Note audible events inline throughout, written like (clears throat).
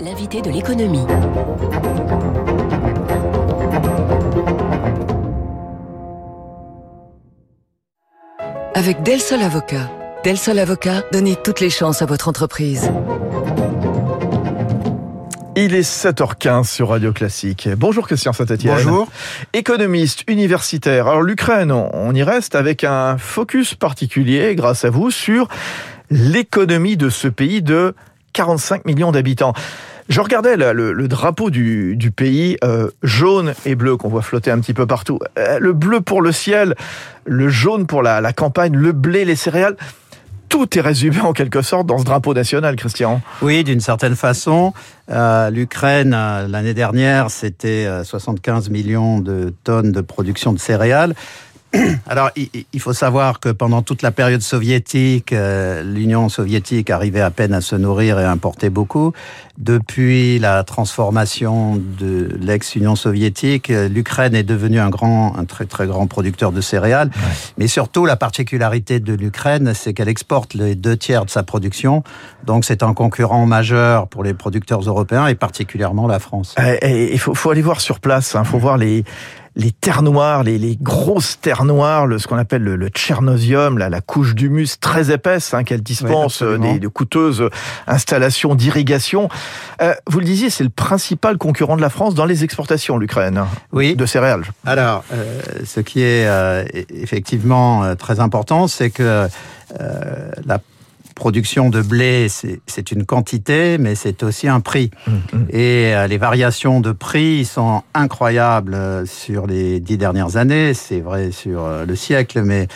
L'invité de l'économie. Avec Del Sol Avocat. Del Sol Avocat, donnez toutes les chances à votre entreprise. Il est 7h15 sur Radio Classique. Bonjour Christian Saint-Etienne. Bonjour. Économiste universitaire. Alors l'Ukraine, on y reste avec un focus particulier grâce à vous sur l'économie de ce pays de 45 millions d'habitants. Je regardais le, drapeau du, pays euh, jaune et bleu qu'on voit flotter un petit peu partout. Euh, le bleu pour le ciel, le jaune pour la, la campagne, le blé, les céréales tout est résumé en quelque sorte dans ce drapeau national, Christian. Oui, d'une certaine façon. Euh, L'Ukraine, l'année dernière, c'était 75 millions de tonnes de production de céréales. (coughs) Alors, il faut savoir que pendant toute la période soviétique, euh, l'Union soviétique arrivait à peine à se nourrir et à importer beaucoup. Depuis la transformation de l'ex-Union soviétique, euh, l'Ukraine est devenue un grand, un très très grand producteur de céréales. Mais surtout, la particularité de l'Ukraine, c'est qu'elle exporte les deux tiers de sa production. Donc, c'est un concurrent majeur pour les producteurs européens et particulièrement la France. Il faut, faut, aller voir sur place. Il hein. faut voir les les terres noires, les, grosses terres noires, le, ce qu'on appelle le, le tchernosium, la, la couche d'humus très épaisse hein, qu'elle dispense euh, des, de coûteuses installations d'irrigation. Euh, vous le disiez, c'est le principal concurrent de la France dans les exportations, l'Ukraine, oui. de céréales. Alors, euh, ce qui est effectivement très important, c'est que la production de blé, c'est une quantité, mais c'est aussi un prix. Mmh, mmh. Et euh, les variations de prix sont incroyables euh, sur les dix dernières années. C'est vrai sur euh, le siècle, mais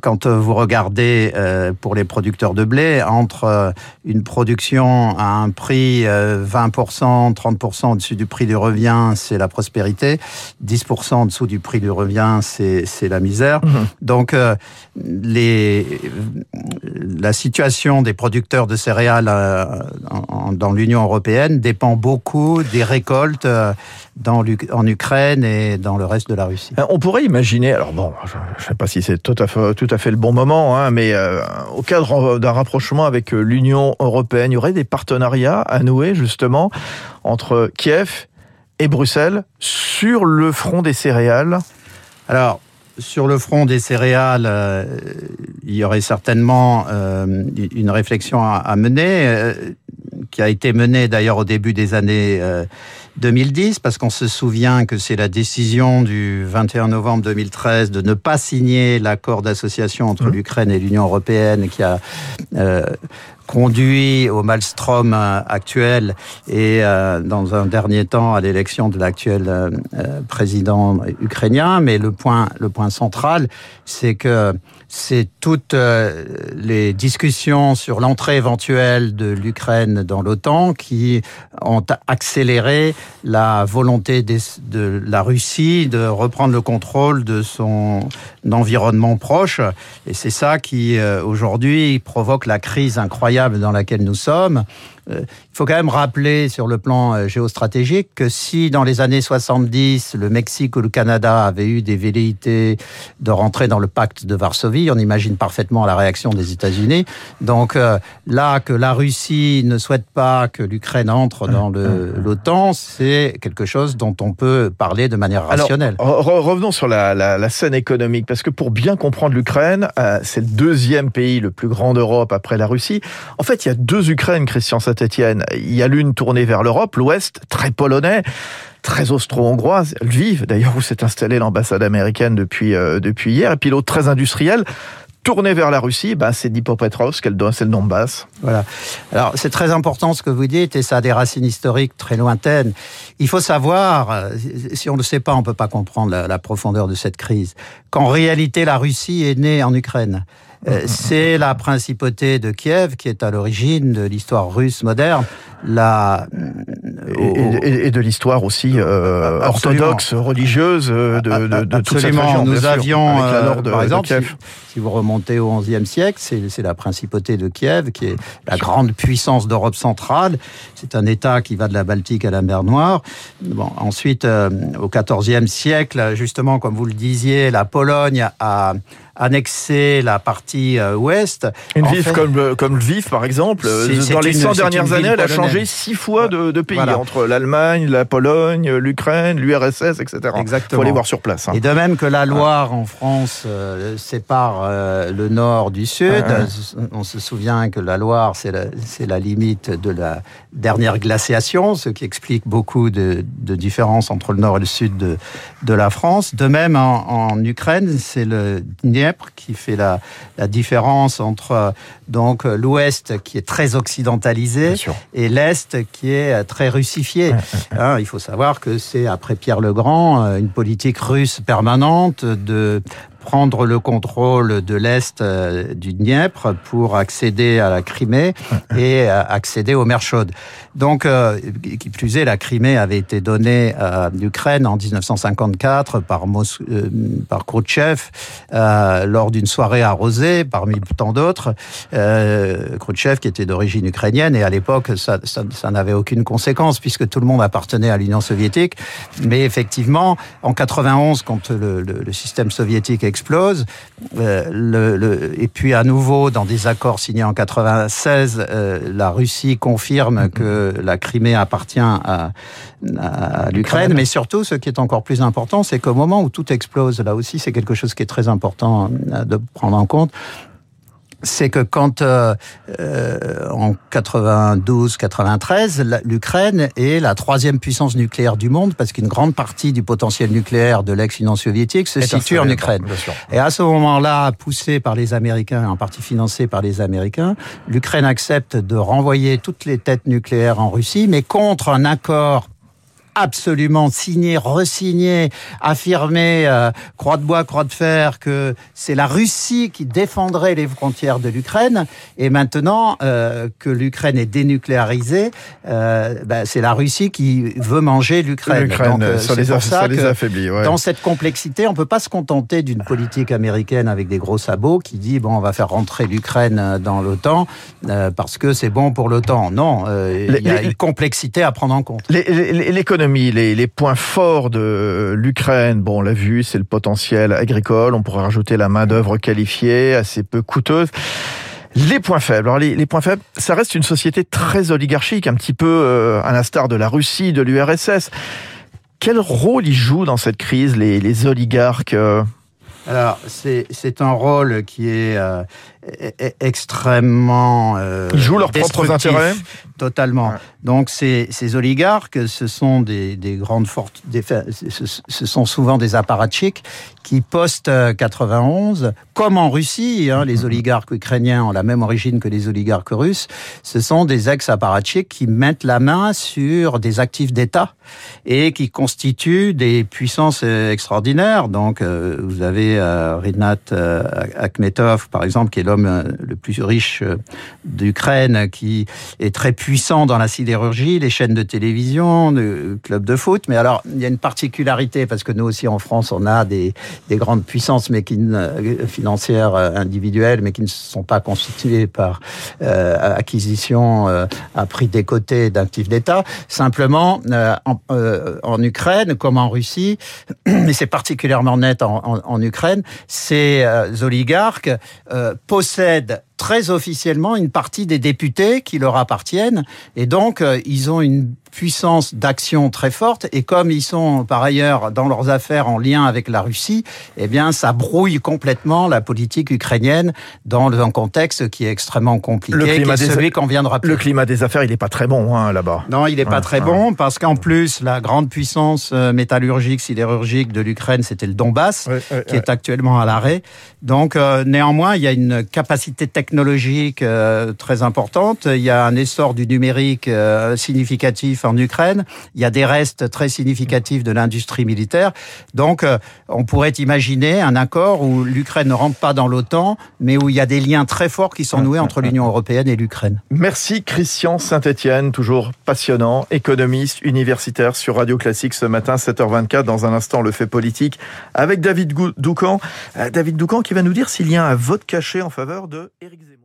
quand vous regardez pour les producteurs de blé, entre une production à un prix 20%, 30% au-dessus du prix du revient, c'est la prospérité. 10% en dessous du prix du revient, c'est la misère. Mmh. Donc, les, la situation des producteurs de céréales euh, dans l'Union européenne dépend beaucoup des récoltes euh, dans, en Ukraine et dans le reste de la Russie. Euh, on pourrait imaginer, alors bon, je ne sais pas si c'est tout à fait, tout à fait le bon moment, hein, mais au cadre d'un rapprochement avec l'Union européenne, il y aurait des partenariats à nouer justement entre Kiev et Bruxelles sur le front des céréales? Alors, sur le front des céréales, euh, il y aurait certainement euh, une réflexion à, mener, euh, qui a été menée d'ailleurs au début des années 2010, parce qu'on se souvient que c'est la décision du 21 novembre 2013 de ne pas signer l'accord d'association entre mmh. l'Ukraine et l'Union européenne qui a conduit au maelstrom euh, actuel et euh, dans un dernier temps à l'élection de l'actuel euh, président ukrainien. Mais le point, le point central, c'est que c'est toutes les discussions sur l'entrée éventuelle de l'Ukraine dans l'OTAN qui ont accéléré la volonté de la Russie de reprendre le contrôle de son environnement proche. Et c'est ça qui, aujourd'hui, provoque la crise incroyable dans laquelle nous sommes, euh, il faut quand même rappeler sur le plan euh, géostratégique que si dans les années 70, le Mexique ou le Canada avaient eu des velléités de rentrer dans le pacte de Varsovie, on imagine parfaitement la réaction des États-Unis. Donc euh, là, que la Russie ne souhaite pas que l'Ukraine entre dans (laughs) l'OTAN, c'est quelque chose dont on peut parler de manière rationnelle. revenons sur la, scène économique, parce que pour bien comprendre l'Ukraine, c'est le deuxième pays le plus grand d'Europe après la Russie. En fait, il y a deux Ukraines, Christian Saint-Etienne. Il y a l'une tournée vers l'Europe, l'Ouest, très polonais très austro-hongroise, Lviv, d'ailleurs où s'est installée l'ambassade américaine depuis euh, depuis hier, et puis l'autre très industrielle, tournée vers la Russie, bah, c'est Dnipropetrovsk, c'est le Donbass. Voilà. Alors c'est très important ce que vous dites et ça a des racines historiques très lointaines. Il faut savoir, euh, si on ne le sait pas, on peut pas comprendre la, la profondeur de cette crise, qu'en réalité la Russie est née en Ukraine. Euh, c'est la principauté de Kiev qui est à l'origine de l'histoire russe moderne. La... Et, de l'histoire aussi euh, orthodoxe, religieuse de, de, de toute cette région. Nous avions, avec la de, par exemple, Si vous remontez au XIe siècle, c'est la principauté de Kiev qui est la grande puissance d'Europe centrale. C'est un État qui va de la Baltique à la mer Noire. Bon, ensuite, euh, au XIVe siècle, justement, comme vous le disiez, la Pologne a annexer la partie euh, ouest. Une ville comme, euh, comme Lviv, par exemple, dans les 100 dernières années, elle a changé six fois de, de pays, entre l'Allemagne, la Pologne, l'Ukraine, l'URSS, etc. Exactement. Il faut aller voir sur place. Hein. Et de même que la Loire, en France, sépare le nord du sud, on se souvient que la Loire, c'est la, la, limite de la dernière glaciation, ce qui explique beaucoup de, de différences entre le nord et le sud de, de la France. De même, en, en Ukraine, c'est le qui fait la, la différence entre donc l'Ouest qui est très occidentalisé et l'Est qui est très russifié. Hein, il faut savoir que c'est après Pierre le Grand euh, une politique russe permanente de prendre le contrôle de l'Est euh, du Dniepr pour accéder à la Crimée (laughs) et accéder aux mers chaudes. Donc, euh, qui plus est, la Crimée avait été donnée à l'Ukraine en 1954 par, Mos euh, par Khrouchtchev lors d'une soirée arrosée, parmi tant d'autres. Euh, Khrouchtchev, qui était d'origine ukrainienne, et à l'époque, ça, ça, ça n'avait aucune conséquence puisque tout le monde appartenait à l'Union soviétique. Mais effectivement, en 91, quand le, le, le système soviétique explose. Euh, le, le, et puis à nouveau, dans des accords signés en 96, euh, la Russie confirme que la Crimée appartient à, à l'Ukraine. Mais surtout, ce qui est encore plus important, c'est qu'au moment où tout explose, là aussi, c'est quelque chose qui est très important euh, de prendre en compte c'est que quand euh, euh en 92-93, l'Ukraine est la troisième puissance nucléaire du monde parce qu'une grande partie du potentiel nucléaire de l'ex-Union soviétique se situe en Ukraine. Et à ce moment-là, poussé par les Américains, en partie financé par les Américains, l'Ukraine accepte de renvoyer toutes les têtes nucléaires en Russie, mais contre un accord absolument signé, resigné, affirmé, euh, croix de bois, croix de fer, que c'est la Russie qui défendrait les frontières de l'Ukraine. Et maintenant euh, que l'Ukraine est dénucléarisée, euh, ben, c'est la Russie qui veut manger l'Ukraine. Donc, euh, ça les, pour ça, ça les affaiblit. Ouais. Dans cette complexité, on peut pas se contenter d'une politique américaine avec des gros sabots qui dit bon, on va faire rentrer l'Ukraine dans l'OTAN euh, parce que c'est bon pour l'OTAN. Non, il y a les, une complexité à prendre en compte. L'économie les, points forts de l'Ukraine, bon, on l'a vu, c'est le potentiel agricole. On pourrait rajouter la main d'œuvre qualifiée, assez peu coûteuse. Les points faibles. Alors les, points faibles, ça reste une société très oligarchique, un petit peu euh, à l'instar de la Russie, de l'URSS. Quel rôle ils jouent dans cette crise, les, oligarques euh? Alors, c'est un rôle qui est euh, extrêmement. Euh, Ils jouent leurs propres intérêts Totalement. Ouais. Donc, ces, ces, oligarques, ce sont des, des grandes fortes. Ce, ce, sont souvent des apparatchiks qui, post-91, comme en Russie, hein, les (laughs) oligarques ukrainiens ont la même origine que les oligarques russes, ce sont des ex-apparatchiks qui mettent la main sur des actifs d'État et qui constituent des puissances extraordinaires. Donc, euh, vous avez euh, Rinat euh, Akhmetov, par exemple, qui est l'homme euh, le plus riche euh, d'Ukraine, qui est très puissant dans la sidérurgie, les chaînes de télévision, le club de foot. Mais alors, il y a une particularité, parce que nous aussi en France, on a des, des grandes puissances mais qui, financières individuelles, mais qui ne sont pas constituées par euh, acquisition euh, à prix décoté d'actifs d'État. Simplement, euh, en, Ukraine, comme en Russie, (clears throat) mais c'est particulièrement net en, en, en Ukraine, ces oligarques possèdent possède très officiellement une partie des députés qui leur appartiennent et donc euh, ils ont une puissance d'action très forte et comme ils sont par ailleurs dans leurs affaires en lien avec la Russie, eh bien ça brouille complètement la politique ukrainienne dans un contexte qui est extrêmement compliqué, le climat est celui qu'on vient de rappeler. Le climat des affaires, il n'est pas très bon hein, là-bas. Non, il n'est ouais, pas très ouais. bon parce qu'en plus la grande puissance euh, métallurgique, sidérurgique de l'Ukraine, c'était le Donbass, ouais, qui est actuellement à l'arrêt. Donc euh, néanmoins, il y a une capacité technologique euh, très importante. Il y a un essor du numérique euh, significatif en Ukraine. Il y a des restes très significatifs de l'industrie militaire. Donc, euh, on pourrait imaginer un accord où l'Ukraine ne rentre pas dans l'OTAN, mais où il y a des liens très forts qui sont noués entre l'Union européenne et l'Ukraine. Merci Christian Saint-Etienne, toujours passionnant, économiste, universitaire sur Radio Classique ce matin, 7h24. Dans un instant, le fait politique avec David Doucan. David Doucan qui va nous dire s'il y a un vote caché en faveur de Zemmour.